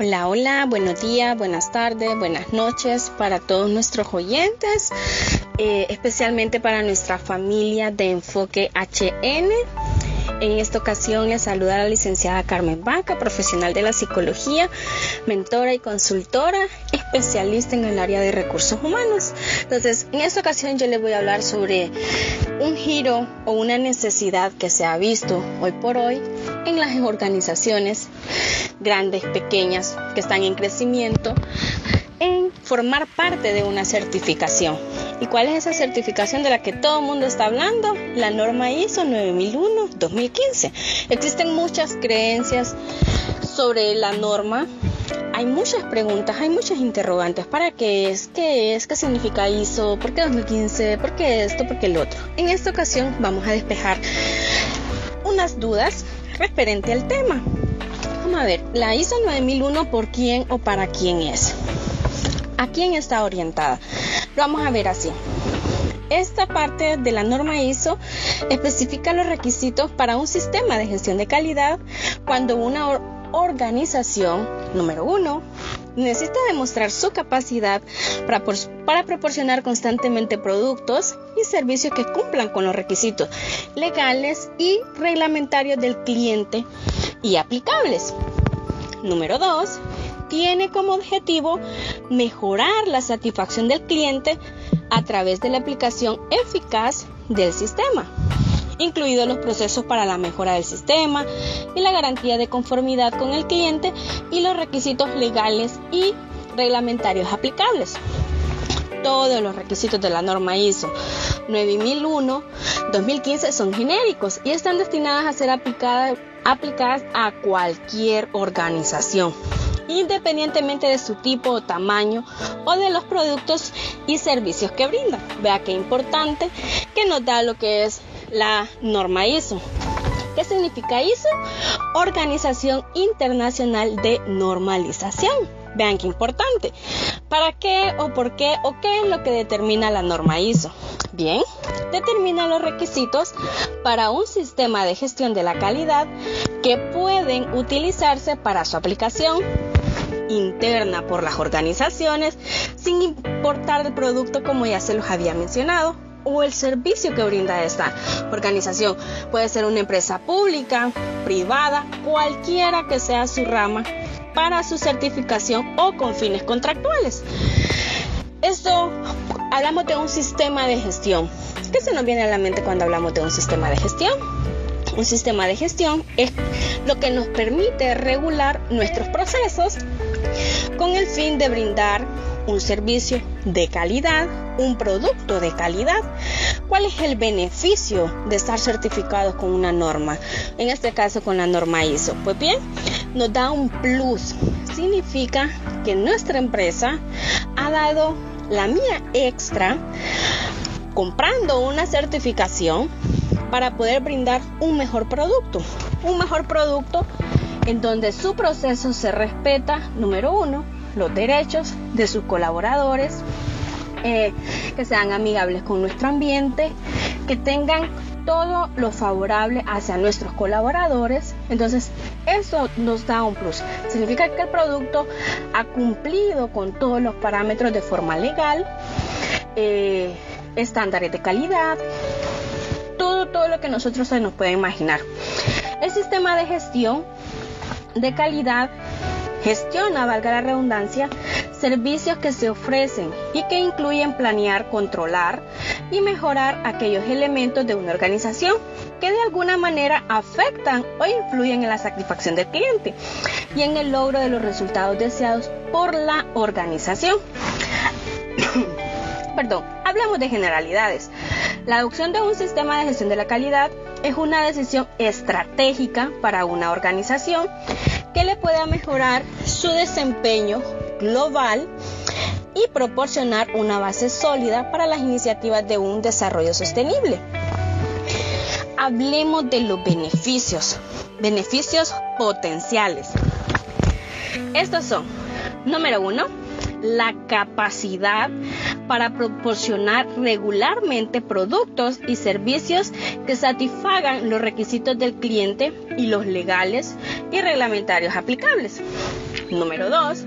Hola, hola, buenos días, buenas tardes, buenas noches para todos nuestros oyentes, eh, especialmente para nuestra familia de Enfoque HN. En esta ocasión les saluda la licenciada Carmen Vaca, profesional de la psicología, mentora y consultora, especialista en el área de recursos humanos. Entonces, en esta ocasión yo les voy a hablar sobre un giro o una necesidad que se ha visto hoy por hoy en las organizaciones grandes, pequeñas, que están en crecimiento, en formar parte de una certificación. ¿Y cuál es esa certificación de la que todo el mundo está hablando? La norma ISO 9001-2015. Existen muchas creencias sobre la norma. Hay muchas preguntas, hay muchas interrogantes. ¿Para qué es? ¿Qué es? ¿Qué significa ISO? ¿Por qué 2015? ¿Por qué esto? ¿Por qué el otro? En esta ocasión vamos a despejar unas dudas referente al tema. Vamos a ver, la ISO 9001, ¿por quién o para quién es? ¿A quién está orientada? Lo vamos a ver así. Esta parte de la norma ISO especifica los requisitos para un sistema de gestión de calidad cuando una organización, número uno, necesita demostrar su capacidad para, proporcionar constantemente productos y servicios que cumplan con los requisitos legales y reglamentarios del cliente y aplicables. Número 2. Tiene como objetivo mejorar la satisfacción del cliente a través de la aplicación eficaz del sistema, incluidos los procesos para la mejora del sistema y la garantía de conformidad con el cliente y los requisitos legales y reglamentarios aplicables. Todos los requisitos de la norma ISO 9001-2015 son genéricos y están destinadas a ser aplicadas aplicadas a cualquier organización, independientemente de su tipo o tamaño o de los productos y servicios que brinda. Vea qué importante que nos da lo que es la norma ISO. ¿Qué significa ISO? Organización Internacional de Normalización. Vean qué importante. ¿Para qué o por qué o qué es lo que determina la norma ISO? Bien, determina los requisitos para un sistema de gestión de la calidad que pueden utilizarse para su aplicación interna por las organizaciones sin importar el producto como ya se los había mencionado o el servicio que brinda esta organización. Puede ser una empresa pública, privada, cualquiera que sea su rama para su certificación o con fines contractuales. Esto hablamos de un sistema de gestión. ¿Qué se nos viene a la mente cuando hablamos de un sistema de gestión? Un sistema de gestión es lo que nos permite regular nuestros procesos con el fin de brindar un servicio de calidad, un producto de calidad. ¿Cuál es el beneficio de estar certificados con una norma? En este caso con la norma ISO. Pues bien, nos da un plus. Significa que nuestra empresa ha dado la mía extra comprando una certificación para poder brindar un mejor producto. Un mejor producto en donde su proceso se respeta, número uno, los derechos de sus colaboradores, eh, que sean amigables con nuestro ambiente, que tengan todo lo favorable hacia nuestros colaboradores. Entonces, eso nos da un plus. Significa que el producto ha cumplido con todos los parámetros de forma legal, eh, estándares de calidad, todo, todo lo que nosotros se nos puede imaginar. El sistema de gestión de calidad gestiona, valga la redundancia, servicios que se ofrecen y que incluyen planear, controlar y mejorar aquellos elementos de una organización que de alguna manera afectan o influyen en la satisfacción del cliente y en el logro de los resultados deseados por la organización. Perdón, hablamos de generalidades. La adopción de un sistema de gestión de la calidad es una decisión estratégica para una organización que le pueda mejorar su desempeño global y proporcionar una base sólida para las iniciativas de un desarrollo sostenible. Hablemos de los beneficios, beneficios potenciales. Estos son, número uno, la capacidad para proporcionar regularmente productos y servicios que satisfagan los requisitos del cliente y los legales y reglamentarios aplicables. Número 2.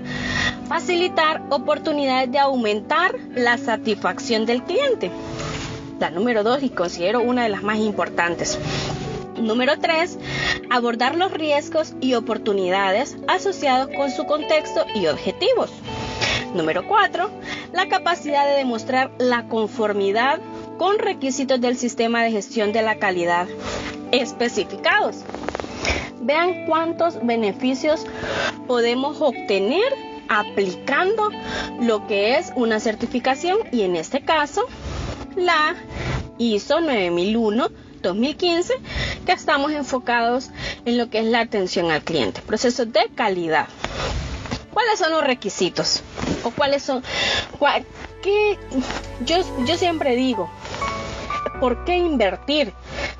Facilitar oportunidades de aumentar la satisfacción del cliente. La número 2 y considero una de las más importantes. Número 3. Abordar los riesgos y oportunidades asociados con su contexto y objetivos. Número 4. La capacidad de demostrar la conformidad con requisitos del sistema de gestión de la calidad especificados. Vean cuántos beneficios podemos obtener aplicando lo que es una certificación y en este caso la ISO 9001 2015 que estamos enfocados en lo que es la atención al cliente, procesos de calidad. ¿Cuáles son los requisitos? ¿O cuáles son? qué? Yo, yo siempre digo, ¿por qué invertir?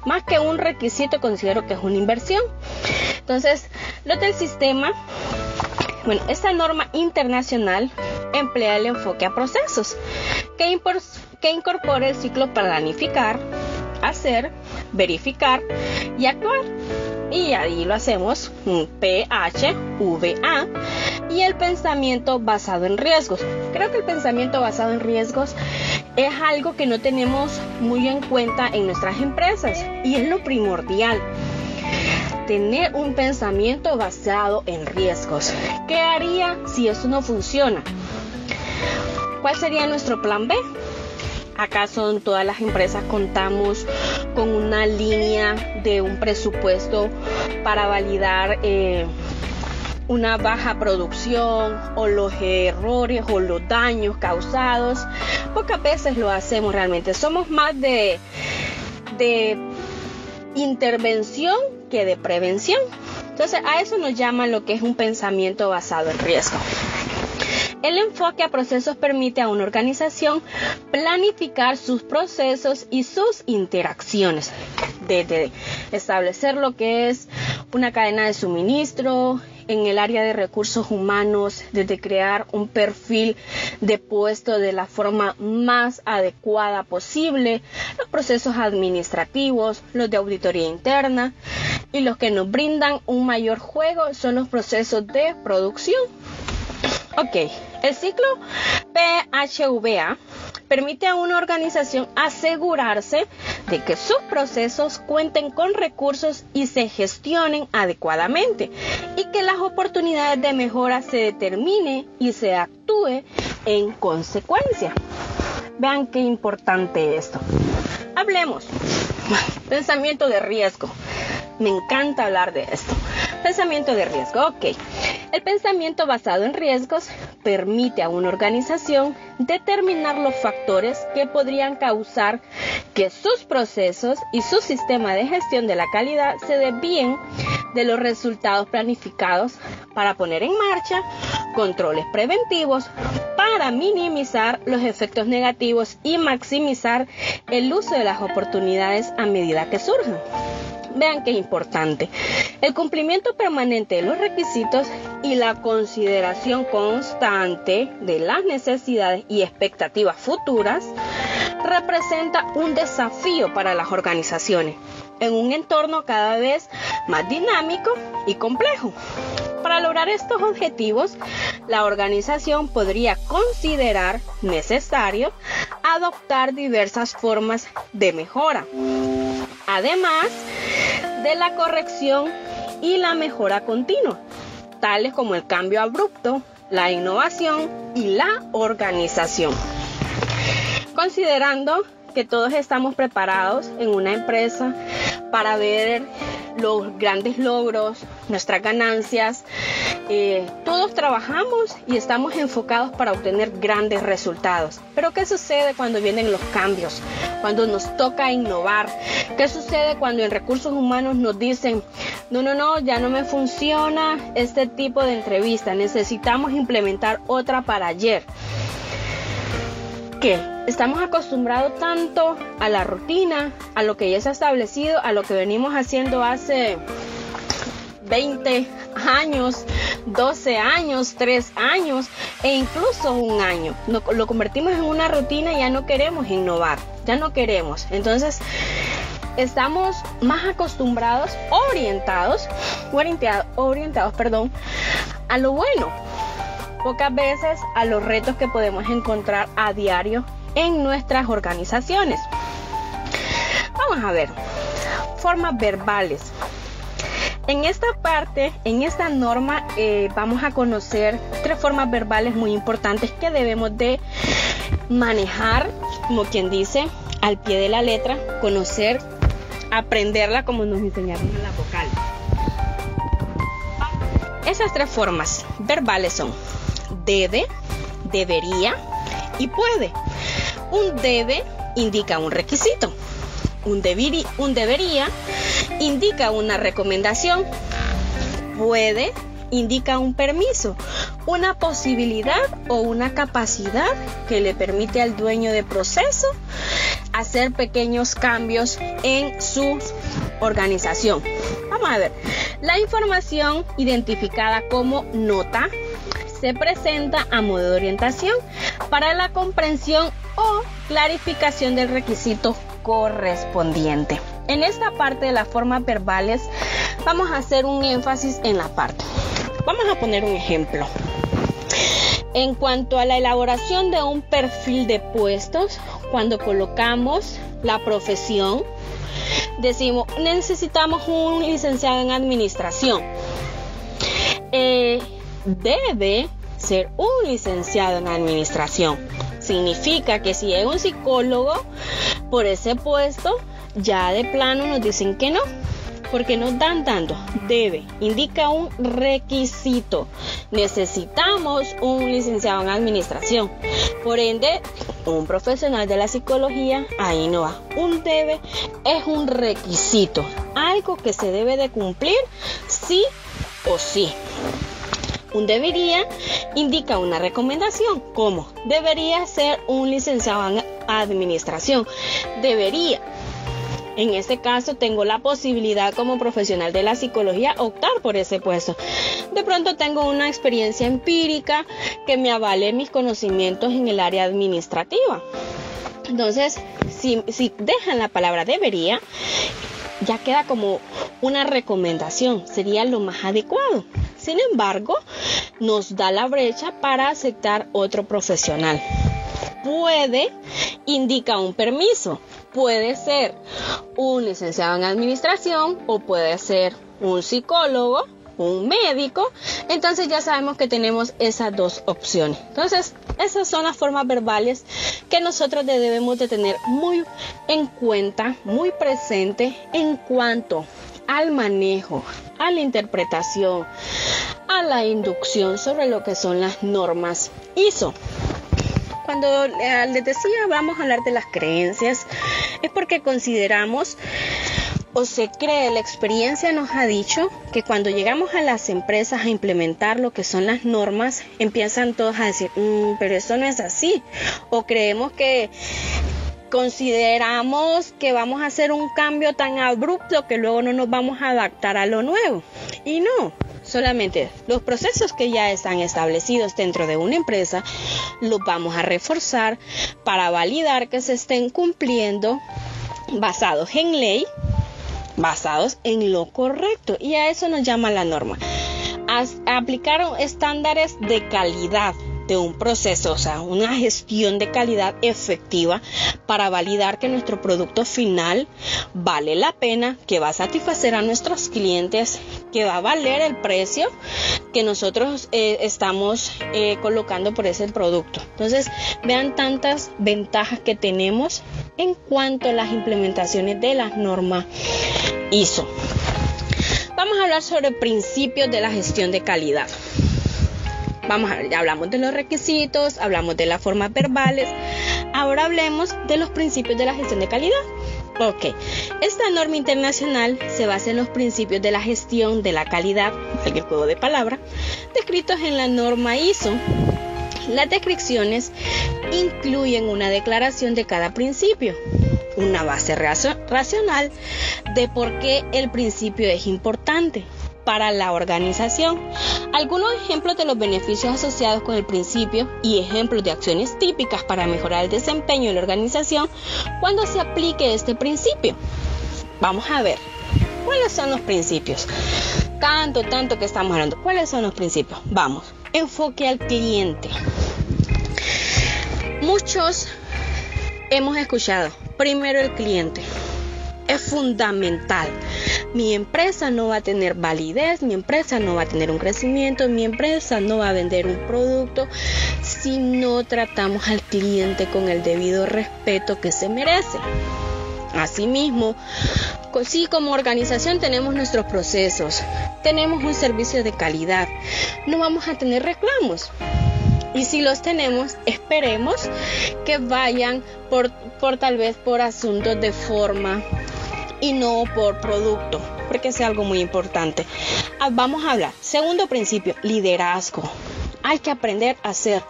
Más que un requisito, considero que es una inversión. Entonces, lo del sistema, bueno, esta norma internacional emplea el enfoque a procesos que, que incorpora el ciclo planificar, hacer, verificar y actuar. Y ahí lo hacemos PHVA y el pensamiento basado en riesgos. Creo que el pensamiento basado en riesgos es algo que no tenemos muy en cuenta en nuestras empresas y es lo primordial. Tener un pensamiento basado en riesgos. ¿Qué haría si eso no funciona? ¿Cuál sería nuestro plan B? ¿Acaso en todas las empresas contamos con una línea de un presupuesto para validar eh, una baja producción o los errores o los daños causados? Pocas veces lo hacemos realmente. Somos más de, de intervención que de prevención. Entonces a eso nos llama lo que es un pensamiento basado en riesgo. El enfoque a procesos permite a una organización planificar sus procesos y sus interacciones, desde establecer lo que es una cadena de suministro, en el área de recursos humanos, desde crear un perfil de puesto de la forma más adecuada posible, los procesos administrativos, los de auditoría interna y los que nos brindan un mayor juego son los procesos de producción. Ok, el ciclo PHVA permite a una organización asegurarse de que sus procesos cuenten con recursos y se gestionen adecuadamente y que las oportunidades de mejora se determine y se actúe en consecuencia. Vean qué importante esto. Hablemos. Pensamiento de riesgo. Me encanta hablar de esto. Pensamiento de riesgo. Ok. El pensamiento basado en riesgos permite a una organización determinar los factores que podrían causar que sus procesos y su sistema de gestión de la calidad se desvíen de los resultados planificados para poner en marcha controles preventivos para minimizar los efectos negativos y maximizar el uso de las oportunidades a medida que surjan. Vean qué importante. El cumplimiento permanente de los requisitos y la consideración constante de las necesidades y expectativas futuras representa un desafío para las organizaciones en un entorno cada vez más dinámico y complejo. Para lograr estos objetivos, la organización podría considerar necesario adoptar diversas formas de mejora. Además de la corrección y la mejora continua, tales como el cambio abrupto, la innovación y la organización. Considerando que todos estamos preparados en una empresa para ver los grandes logros, nuestras ganancias. Eh, todos trabajamos y estamos enfocados para obtener grandes resultados. Pero ¿qué sucede cuando vienen los cambios? Cuando nos toca innovar. ¿Qué sucede cuando en recursos humanos nos dicen, no, no, no, ya no me funciona este tipo de entrevista, necesitamos implementar otra para ayer? ¿Qué? Estamos acostumbrados tanto a la rutina, a lo que ya se ha establecido, a lo que venimos haciendo hace 20 años, 12 años, 3 años e incluso un año. Lo, convertimos en una rutina y ya no queremos innovar, ya no queremos. Entonces, estamos más acostumbrados, orientados, orientados, orientados perdón, a lo bueno. Pocas veces a los retos que podemos encontrar a diario en nuestras organizaciones. Vamos a ver, formas verbales. En esta parte, en esta norma, eh, vamos a conocer tres formas verbales muy importantes que debemos de manejar, como quien dice, al pie de la letra, conocer, aprenderla como nos enseñaron en la vocal. Esas tres formas verbales son debe, debería y puede. Un debe indica un requisito. Un, debería indica una recomendación. Puede indica un permiso, una posibilidad o una capacidad que le permite al dueño de proceso hacer pequeños cambios en su organización. Vamos a ver, la información identificada como nota se presenta a modo de orientación para la comprensión o clarificación del requisito correspondiente. En esta parte de las formas verbales vamos a hacer un énfasis en la parte. Vamos a poner un ejemplo. En cuanto a la elaboración de un perfil de puestos, cuando colocamos la profesión, decimos necesitamos un licenciado en administración. Eh, debe ser un licenciado en administración. Significa que si es un psicólogo por ese puesto, ya de plano nos dicen que no, porque nos dan tanto. Debe, indica un requisito. Necesitamos un licenciado en administración. Por ende, un profesional de la psicología, ahí no va. Un debe es un requisito, algo que se debe de cumplir sí o sí. Un debería indica una recomendación, como debería ser un licenciado en administración. Debería. En este caso tengo la posibilidad como profesional de la psicología optar por ese puesto. De pronto tengo una experiencia empírica que me avale mis conocimientos en el área administrativa. Entonces, si, si dejan la palabra debería, ya queda como una recomendación, sería lo más adecuado. Sin embargo, nos da la brecha para aceptar otro profesional. Puede indica un permiso. Puede ser un licenciado en administración o puede ser un psicólogo, un médico. Entonces ya sabemos que tenemos esas dos opciones. Entonces, esas son las formas verbales que nosotros debemos de tener muy en cuenta, muy presente en cuanto al manejo, a la interpretación, a la inducción sobre lo que son las normas ISO. Cuando les decía vamos a hablar de las creencias, es porque consideramos o se cree, la experiencia nos ha dicho que cuando llegamos a las empresas a implementar lo que son las normas, empiezan todos a decir, mm, pero eso no es así. O creemos que consideramos que vamos a hacer un cambio tan abrupto que luego no nos vamos a adaptar a lo nuevo. Y no, solamente los procesos que ya están establecidos dentro de una empresa los vamos a reforzar para validar que se estén cumpliendo basados en ley, basados en lo correcto. Y a eso nos llama la norma. aplicar estándares de calidad de un proceso, o sea, una gestión de calidad efectiva para validar que nuestro producto final vale la pena, que va a satisfacer a nuestros clientes, que va a valer el precio que nosotros eh, estamos eh, colocando por ese producto. Entonces, vean tantas ventajas que tenemos en cuanto a las implementaciones de las normas ISO. Vamos a hablar sobre principios de la gestión de calidad. Vamos a ver, ya hablamos de los requisitos, hablamos de las formas verbales. Ahora hablemos de los principios de la gestión de calidad. Ok, esta norma internacional se basa en los principios de la gestión de la calidad, el juego de palabra, descritos en la norma ISO. Las descripciones incluyen una declaración de cada principio, una base racional de por qué el principio es importante para la organización. Algunos ejemplos de los beneficios asociados con el principio y ejemplos de acciones típicas para mejorar el desempeño de la organización cuando se aplique este principio. vamos a ver cuáles son los principios. Tanto, tanto que estamos hablando. ¿Cuáles son los principios? Vamos. Enfoque al cliente. Muchos hemos escuchado, primero el cliente. Es fundamental. Mi empresa no va a tener validez, mi empresa no va a tener un crecimiento, mi empresa no va a vender un producto si no tratamos al cliente con el debido respeto que se merece. Asimismo, sí como organización tenemos nuestros procesos, tenemos un servicio de calidad, no vamos a tener reclamos. Y si los tenemos, esperemos que vayan por, por tal vez por asuntos de forma y no por producto, porque es algo muy importante. Ah, vamos a hablar. Segundo principio, liderazgo. Hay que aprender a ser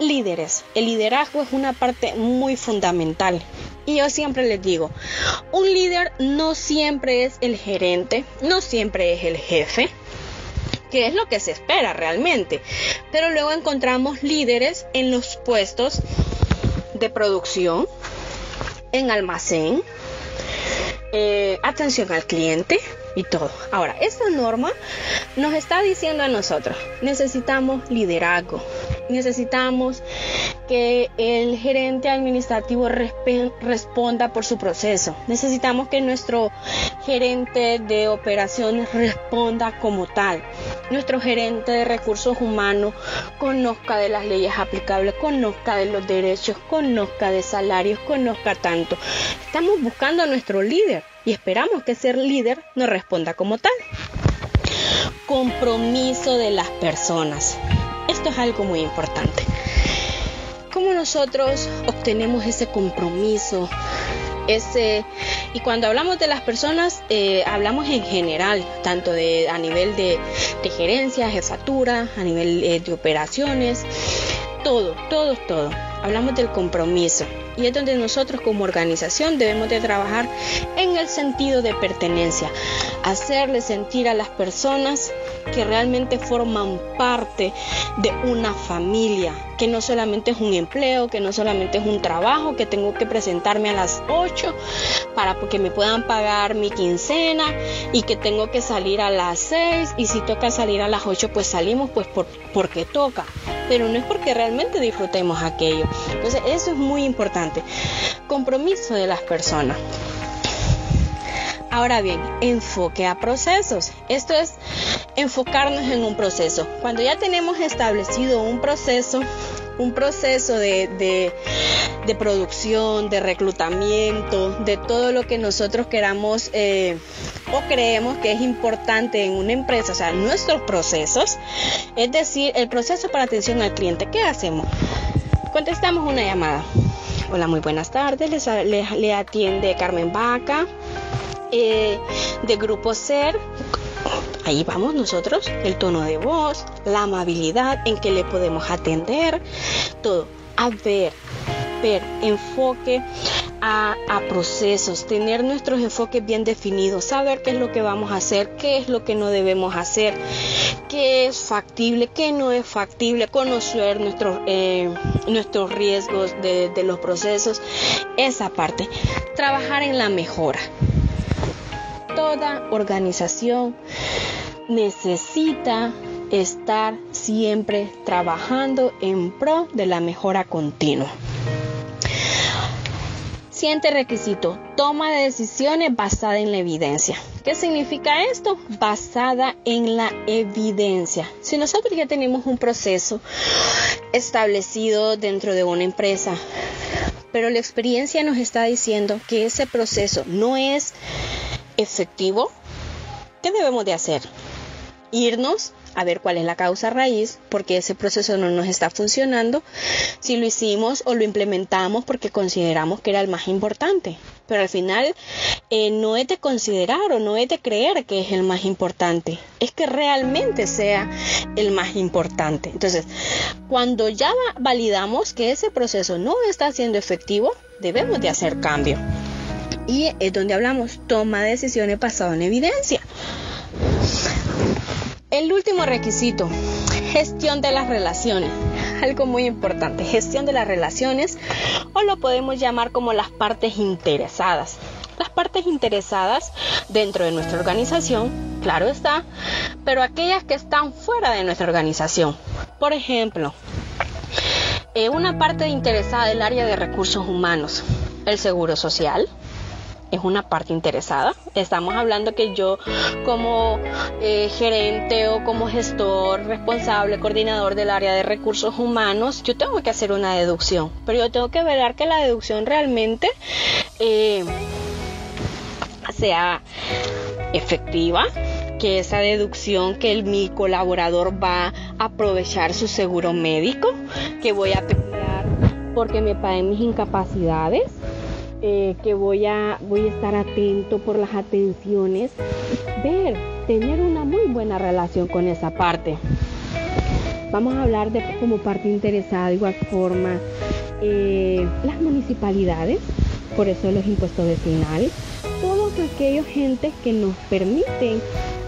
líderes. El liderazgo es una parte muy fundamental. Y yo siempre les digo, un líder no siempre es el gerente, no siempre es el jefe, que es lo que se espera realmente. Pero luego encontramos líderes en los puestos de producción, en almacén, eh, atención al cliente y todo. Ahora, esta norma nos está diciendo a nosotros, necesitamos liderazgo, necesitamos que el gerente administrativo responda por su proceso. Necesitamos que nuestro gerente de operaciones responda como tal. Nuestro gerente de recursos humanos conozca de las leyes aplicables, conozca de los derechos, conozca de salarios, conozca tanto. Estamos buscando a nuestro líder y esperamos que ese líder nos responda como tal. Compromiso de las personas. Esto es algo muy importante. ¿Cómo nosotros obtenemos ese compromiso? Ese, y cuando hablamos de las personas, eh, hablamos en general, tanto de, a nivel de, gerencia, jefatura, a nivel eh, de operaciones, todo, todo, todo. Hablamos del compromiso y es donde nosotros como organización debemos de trabajar en el sentido de pertenencia, hacerle sentir a las personas que realmente forman parte de una familia, que no solamente es un empleo, que no solamente es un trabajo, que tengo que presentarme a las 8 para que me puedan pagar mi quincena y que tengo que salir a las 6 y si toca salir a las 8 pues salimos pues porque toca, pero no es porque realmente disfrutemos aquello. Entonces eso es muy importante. Compromiso de las personas. Ahora bien, enfoque a procesos. Esto es enfocarnos en un proceso. Cuando ya tenemos establecido un proceso, un proceso de, producción, de reclutamiento, de todo lo que nosotros queramos eh, o creemos que es importante en una empresa, o sea, nuestros procesos, es decir, el proceso para atención al cliente, ¿qué hacemos? Contestamos una llamada. Hola, muy buenas tardes, le, atiende Carmen Vaca. Eh, de Grupo Ser, ahí vamos nosotros, el tono de voz, la amabilidad en que le podemos atender, todo. A ver, ver, enfoque a, procesos, tener nuestros enfoques bien definidos, saber qué es lo que vamos a hacer, qué es lo que no debemos hacer, qué es factible, qué no es factible, conocer nuestros, eh, nuestros riesgos de, de los procesos, esa parte, trabajar en la mejora. Toda organización necesita estar siempre trabajando en pro de la mejora continua. Siguiente requisito, toma de decisiones basada en la evidencia. ¿Qué significa esto? Basada en la evidencia. Si nosotros ya tenemos un proceso establecido dentro de una empresa, pero la experiencia nos está diciendo que ese proceso no es efectivo, ¿qué debemos de hacer? irnos a ver cuál es la causa raíz, porque ese proceso no nos está funcionando, si lo hicimos o lo implementamos porque consideramos que era el más importante. Pero al final eh, no es de considerar o no es de creer que es el más importante, es que realmente sea el más importante. Entonces, cuando ya validamos que ese proceso no está siendo efectivo, debemos de hacer cambio. Y es donde hablamos, toma decisiones basadas en evidencia. El último requisito, gestión de las relaciones. Algo muy importante, gestión de las relaciones o lo podemos llamar como las partes interesadas. las partes interesadas dentro de nuestra organización, claro está, pero aquellas que están fuera de nuestra organización. Por ejemplo, eh, una parte interesada del área de recursos humanos, el seguro social, es una parte interesada. Estamos hablando que yo como eh, gerente o como gestor responsable, coordinador del área de recursos humanos, yo tengo que hacer una deducción, pero yo tengo que ver que la deducción realmente eh, sea efectiva, que esa deducción que mi colaborador va a aprovechar su seguro médico, que voy a pelear porque me paguen mis incapacidades, eh, que voy a, voy a estar atento por las atenciones, ver, tener una muy buena relación con esa parte. Vamos a hablar de como parte interesada igual forma eh, las municipalidades, por eso los impuestos vecinales, todos aquellos gentes que nos permiten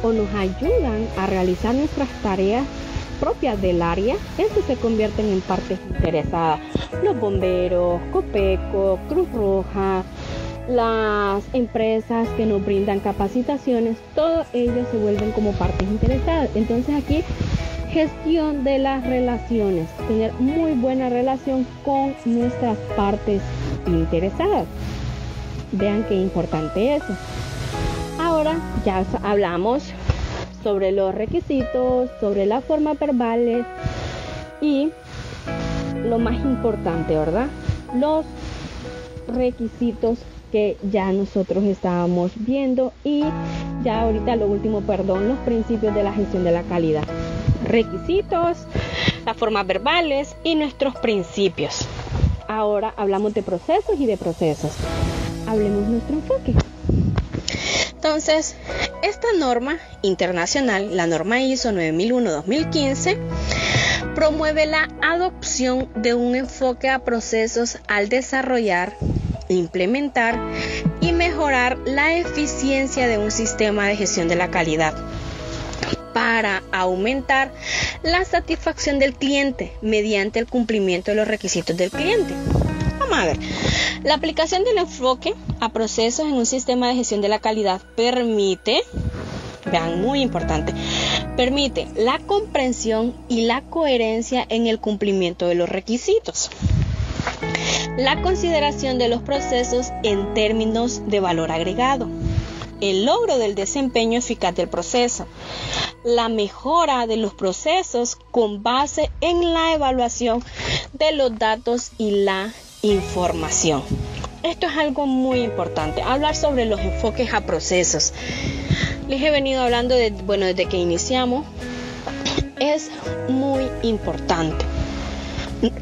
o nos ayudan a realizar nuestras tareas propias del área, estos se convierten en partes interesadas. Los bomberos, Copeco, Cruz Roja, las empresas que nos brindan capacitaciones, todos ellos se vuelven como partes interesadas. Entonces aquí gestión de las relaciones, tener muy buena relación con nuestras partes interesadas. Vean qué importante eso. Ahora ya hablamos sobre los requisitos, sobre las formas verbales y lo más importante, ¿verdad? Los requisitos que ya nosotros estábamos viendo y ya ahorita lo último, perdón, los principios de la gestión de la calidad. Requisitos, las formas verbales y nuestros principios. Ahora hablamos de procesos y de procesos. Hablemos nuestro enfoque. Entonces, esta norma internacional, la norma ISO 9001-2015, promueve la adopción de un enfoque a procesos al desarrollar, implementar y mejorar la eficiencia de un sistema de gestión de la calidad para aumentar la satisfacción del cliente mediante el cumplimiento de los requisitos del cliente. Vamos a ver. La aplicación del enfoque a procesos en un sistema de gestión de la calidad permite, vean, muy importante, permite la comprensión y la coherencia en el cumplimiento de los requisitos. La consideración de los procesos en términos de valor agregado. El logro del desempeño eficaz del proceso. La mejora de los procesos con base en la evaluación de los datos y la información. Esto es algo muy importante, hablar sobre los enfoques a procesos. Les he venido hablando de, bueno, desde que iniciamos, es muy importante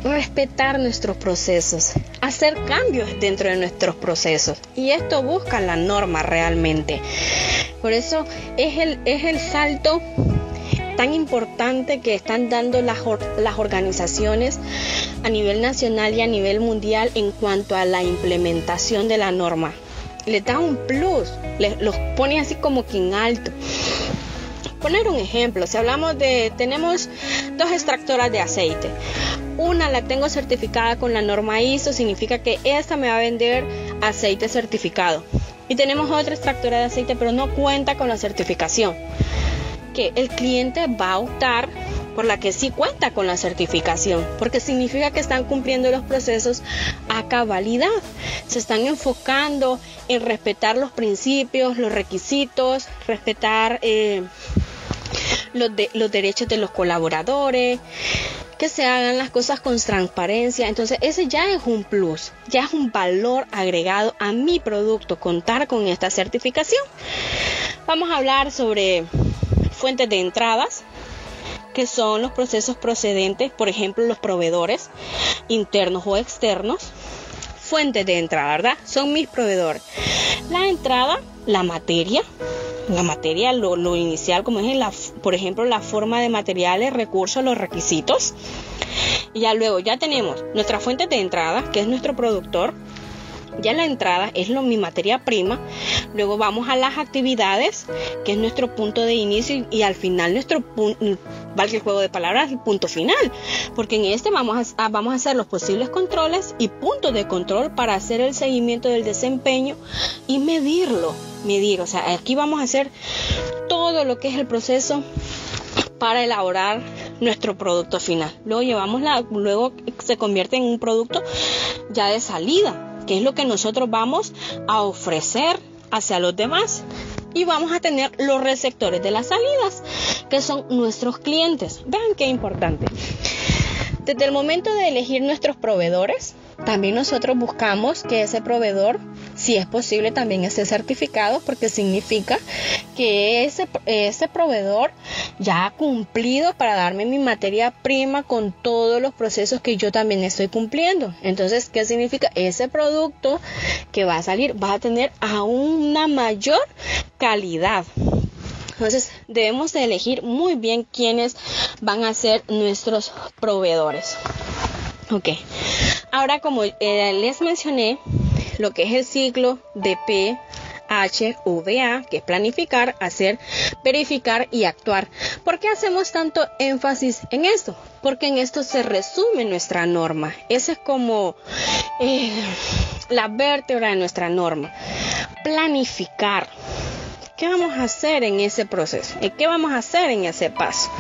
respetar nuestros procesos, hacer cambios dentro de nuestros procesos. Y esto busca la norma realmente. Por eso es el, es el salto tan importante que están dando las, organizaciones a nivel nacional y a nivel mundial en cuanto a la implementación de la norma. Les da un plus, les, los pone así como que en alto. Poner un ejemplo, si hablamos de, tenemos dos extractoras de aceite. Una la tengo certificada con la norma ISO, significa que esta me va a vender aceite certificado. Y tenemos otra extractora de aceite, pero no cuenta con la certificación el cliente va a optar por la que sí cuenta con la certificación, porque significa que están cumpliendo los procesos a cabalidad. Se están enfocando en respetar los principios, los requisitos, respetar eh, los, los derechos de los colaboradores, que se hagan las cosas con transparencia. Entonces ese ya es un plus, ya es un valor agregado a mi producto, contar con esta certificación. Vamos a hablar sobre fuentes de entradas, que son los procesos procedentes, por ejemplo, los proveedores internos o externos. Fuentes de entrada, ¿verdad? Son mis proveedores. La entrada, la materia, la materia, lo, inicial, como es la, por ejemplo, la forma de materiales, recursos, los requisitos. Y ya luego ya tenemos nuestra fuente de entrada, que es nuestro productor, ya la entrada es lo, mi materia prima. Luego vamos a las actividades, que es nuestro punto de inicio y, al final nuestro valga el juego de palabras, el punto final, porque en este vamos a, vamos a hacer los posibles controles y puntos de control para hacer el seguimiento del desempeño y medirlo, medir, o sea, aquí vamos a hacer todo lo que es el proceso para elaborar nuestro producto final. Luego llevamos la, luego se convierte en un producto ya de salida, que es lo que nosotros vamos a ofrecer hacia los demás. Y vamos a tener los receptores de las salidas, que son nuestros clientes. Vean qué importante. Desde el momento de elegir nuestros proveedores, también nosotros buscamos que ese proveedor, si es posible, también esté certificado porque significa que ese, ese proveedor ya ha cumplido para darme mi materia prima con todos los procesos que yo también estoy cumpliendo. Entonces, ¿qué significa? Ese producto que va a salir va a tener aún una mayor calidad. Entonces debemos de elegir muy bien quiénes van a ser nuestros proveedores. Ok, ahora como eh, les mencioné, lo que es el ciclo de P, H, A, que es planificar, hacer, verificar y actuar. ¿Por qué hacemos tanto énfasis en esto? Porque en esto se resume nuestra norma. Esa es como eh, la vértebra de nuestra norma. Planificar. ¿Qué vamos a hacer en ese proceso? ¿Qué vamos a hacer en ese paso?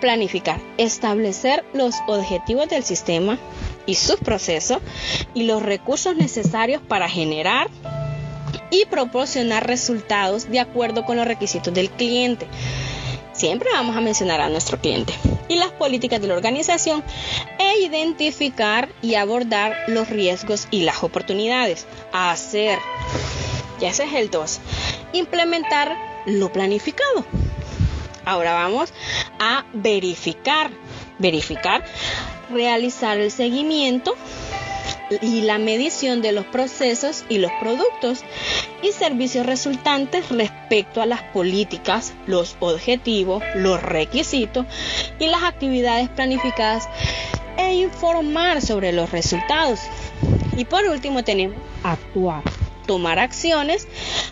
Planificar, establecer los objetivos del sistema y sus procesos y los recursos necesarios para generar y proporcionar resultados de acuerdo con los requisitos del cliente. Siempre vamos a mencionar a nuestro cliente y las políticas de la organización e identificar y abordar los riesgos y las oportunidades. Hacer, ya ese es el 2, implementar lo planificado. Ahora vamos a verificar, verificar, realizar el seguimiento y la medición de los procesos y los productos y servicios resultantes respecto a las políticas, los objetivos, los requisitos y las actividades planificadas e informar sobre los resultados. Y por último tenemos actuar, tomar acciones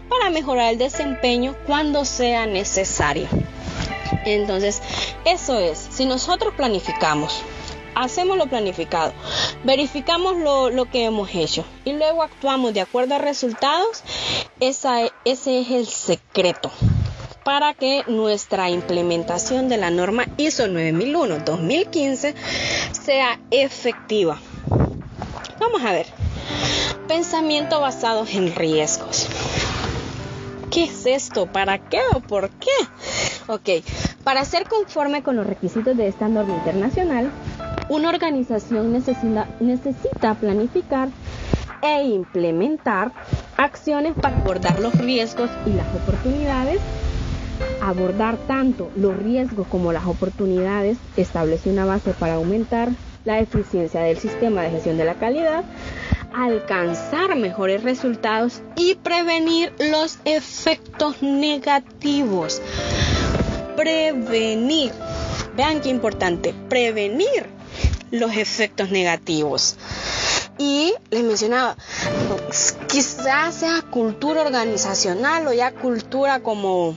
para mejorar el desempeño cuando sea necesario. Entonces, eso es, si nosotros planificamos, hacemos lo planificado, verificamos lo, que hemos hecho y luego actuamos de acuerdo a resultados, esa, ese es el secreto para que nuestra implementación de la norma ISO 9001-2015 sea efectiva. Vamos a ver. Pensamiento basado en riesgos. ¿Qué es esto? ¿Para qué o por qué? Ok, para ser conforme con los requisitos de esta norma internacional, una organización necesita, planificar e implementar acciones para abordar los riesgos y las oportunidades. Abordar tanto los riesgos como las oportunidades establece una base para aumentar la eficiencia del sistema de gestión de la calidad, alcanzar mejores resultados y prevenir los efectos negativos. Prevenir. Vean qué importante, prevenir los efectos negativos. Y les mencionaba, quizás sea cultura organizacional o ya cultura como,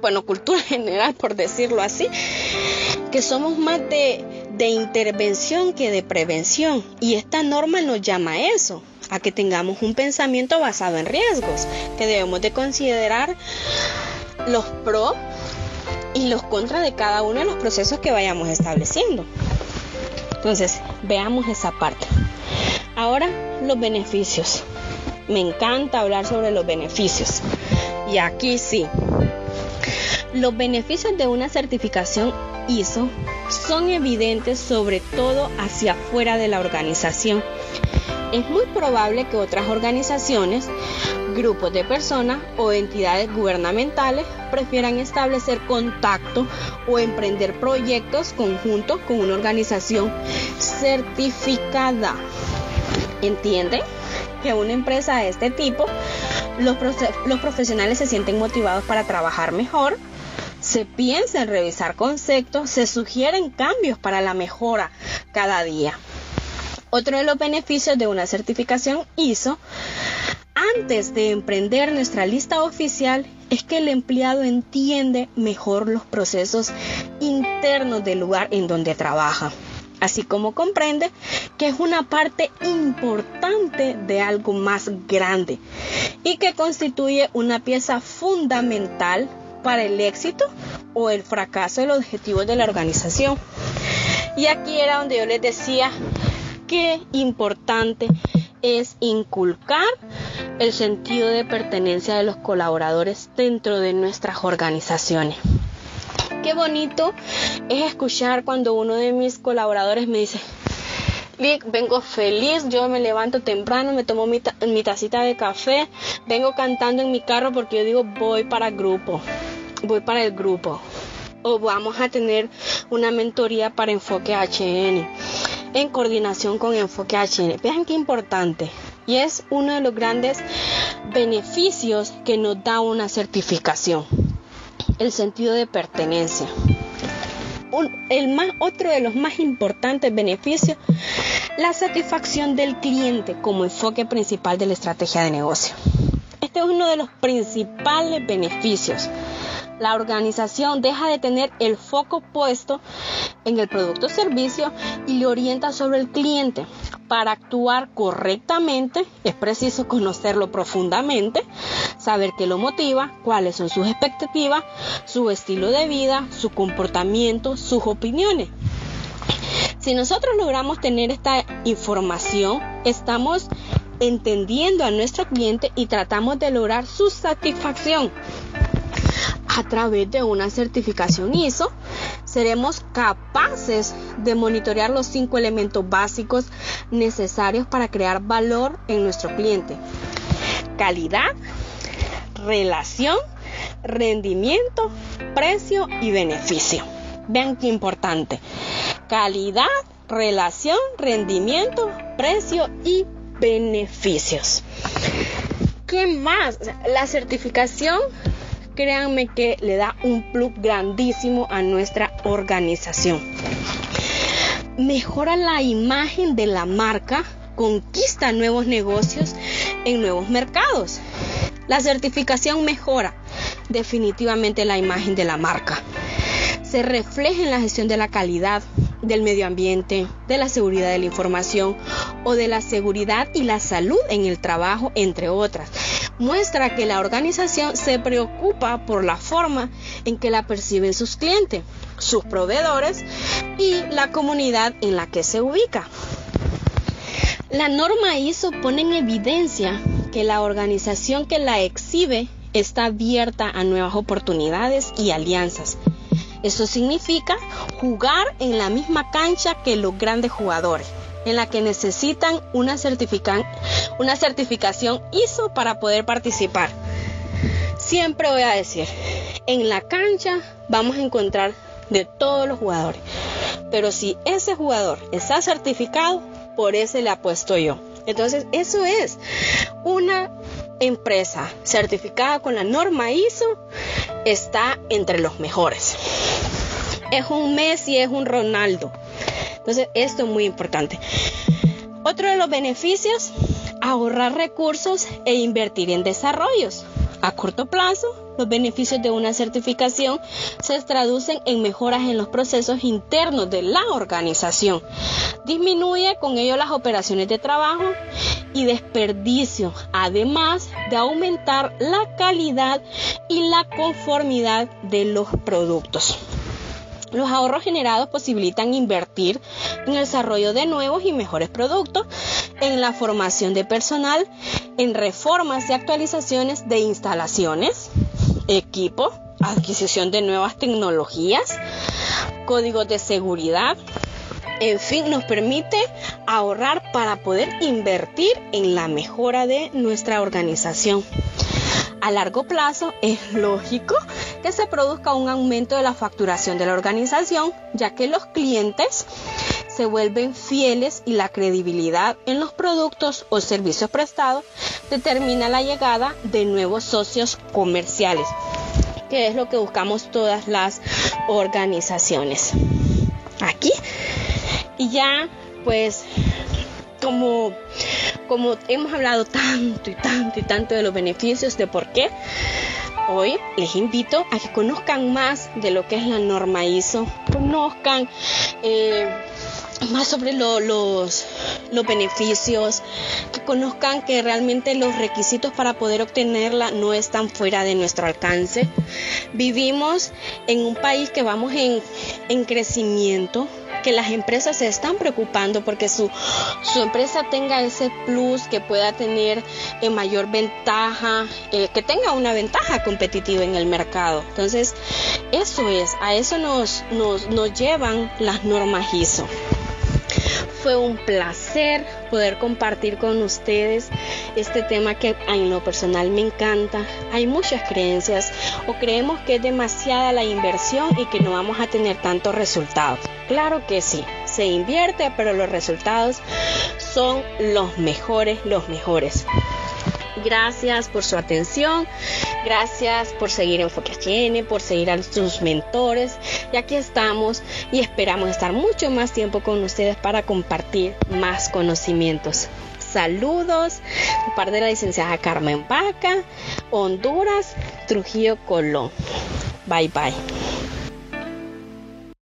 bueno, cultura general por decirlo así, que somos más de, de intervención que de prevención. Y esta norma nos llama a eso, a que tengamos un pensamiento basado en riesgos, que debemos de considerar los pros y los contras de cada uno de los procesos que vayamos estableciendo. Entonces, veamos esa parte. Ahora, los beneficios. Me encanta hablar sobre los beneficios. Y aquí sí. Los beneficios de una certificación ISO son evidentes sobre todo hacia afuera de la organización. Es muy probable que otras organizaciones grupos de personas o entidades gubernamentales prefieran establecer contacto o emprender proyectos conjuntos con una organización certificada. ¿Entienden? Que una empresa de este tipo, los, los profesionales se sienten motivados para trabajar mejor, se piensa en revisar conceptos, se sugieren cambios para la mejora cada día. Otro de los beneficios de una certificación ISO antes de emprender nuestra lista oficial es que el empleado entiende mejor los procesos internos del lugar en donde trabaja, así como comprende que es una parte importante de algo más grande y que constituye una pieza fundamental para el éxito o el fracaso de los objetivos de la organización. Y aquí era donde yo les decía qué importante es inculcar el sentido de pertenencia de los colaboradores dentro de nuestras organizaciones. Qué bonito es escuchar cuando uno de mis colaboradores me dice, vengo feliz, yo me levanto temprano, me tomo mi, mi, tacita de café, vengo cantando en mi carro porque yo digo voy para el grupo, voy para el grupo. O vamos a tener una mentoría para enfoque HN en coordinación con enfoque HN. Vean qué importante. Y es uno de los grandes beneficios que nos da una certificación. El sentido de pertenencia. el más, otro de los más importantes beneficios, la satisfacción del cliente como enfoque principal de la estrategia de negocio. Este es uno de los principales beneficios la organización deja de tener el foco puesto en el producto o servicio y le orienta sobre el cliente. Para actuar correctamente es preciso conocerlo profundamente, saber qué lo motiva, cuáles son sus expectativas, su estilo de vida, su comportamiento, sus opiniones. Si nosotros logramos tener esta información, estamos entendiendo a nuestro cliente y tratamos de lograr su satisfacción a través de una certificación ISO, seremos capaces de monitorear los cinco elementos básicos necesarios para crear valor en nuestro cliente. Calidad, relación, rendimiento, precio y beneficio. Vean qué importante. Calidad, relación, rendimiento, precio y beneficios. ¿Qué más? La certificación créanme que le da un plus grandísimo a nuestra organización. Mejora la imagen de la marca, conquista nuevos negocios en nuevos mercados. La certificación mejora definitivamente la imagen de la marca. Se refleja en la gestión de la calidad, del medio ambiente, de la seguridad de la información o de la seguridad y la salud en el trabajo, entre otras muestra que la organización se preocupa por la forma en que la perciben sus clientes, sus proveedores y la comunidad en la que se ubica. La norma ISO pone en evidencia que la organización que la exhibe está abierta a nuevas oportunidades y alianzas. Eso significa jugar en la misma cancha que los grandes jugadores en la que necesitan una, una certificación ISO para poder participar. Siempre voy a decir, en la cancha vamos a encontrar de todos los jugadores. Pero si ese jugador está certificado, por ese le apuesto yo. Entonces, eso es una empresa certificada con la norma ISO, está entre los mejores. Es un Messi, es un Ronaldo. Entonces, esto es muy importante. Otro de los beneficios, ahorrar recursos e invertir en desarrollos. A corto plazo, los beneficios de una certificación se traducen en mejoras en los procesos internos de la organización. Disminuye con ello las operaciones de trabajo y desperdicio, además de aumentar la calidad y la conformidad de los productos. Los ahorros generados posibilitan invertir en el desarrollo de nuevos y mejores productos, en la formación de personal, en reformas y actualizaciones de instalaciones, equipo, adquisición de nuevas tecnologías, códigos de seguridad, en fin, nos permite ahorrar para poder invertir en la mejora de nuestra organización. A largo plazo es lógico que se produzca un aumento de la facturación de la organización, ya que los clientes se vuelven fieles y la credibilidad en los productos o servicios prestados determina la llegada de nuevos socios comerciales, que es lo que buscamos todas las organizaciones. Aquí y ya pues como como hemos hablado tanto y tanto y tanto de los beneficios de por qué hoy les invito a que conozcan más de lo que es la norma ISO, conozcan eh, más sobre los, los beneficios, que conozcan que realmente los requisitos para poder obtenerla no están fuera de nuestro alcance. Vivimos en un país que vamos en, en crecimiento, que las empresas se están preocupando porque su, su empresa tenga ese plus, que pueda tener eh, mayor ventaja, eh, que tenga una ventaja competitiva en el mercado. Entonces, eso es, a eso nos, nos, nos llevan las normas ISO fue un placer poder compartir con ustedes este tema que en lo personal me encanta. Hay muchas creencias o creemos que es demasiada la inversión y que no vamos a tener tantos resultados. Claro que sí, se invierte, pero los resultados son los mejores, los mejores. Gracias por su atención. Gracias por seguir Enfoque HN, por seguir a sus mentores. Y aquí estamos y esperamos estar mucho más tiempo con ustedes para compartir más conocimientos. Saludos parte de la licenciada Carmen Vaca, Honduras, Trujillo, Colón. Bye bye.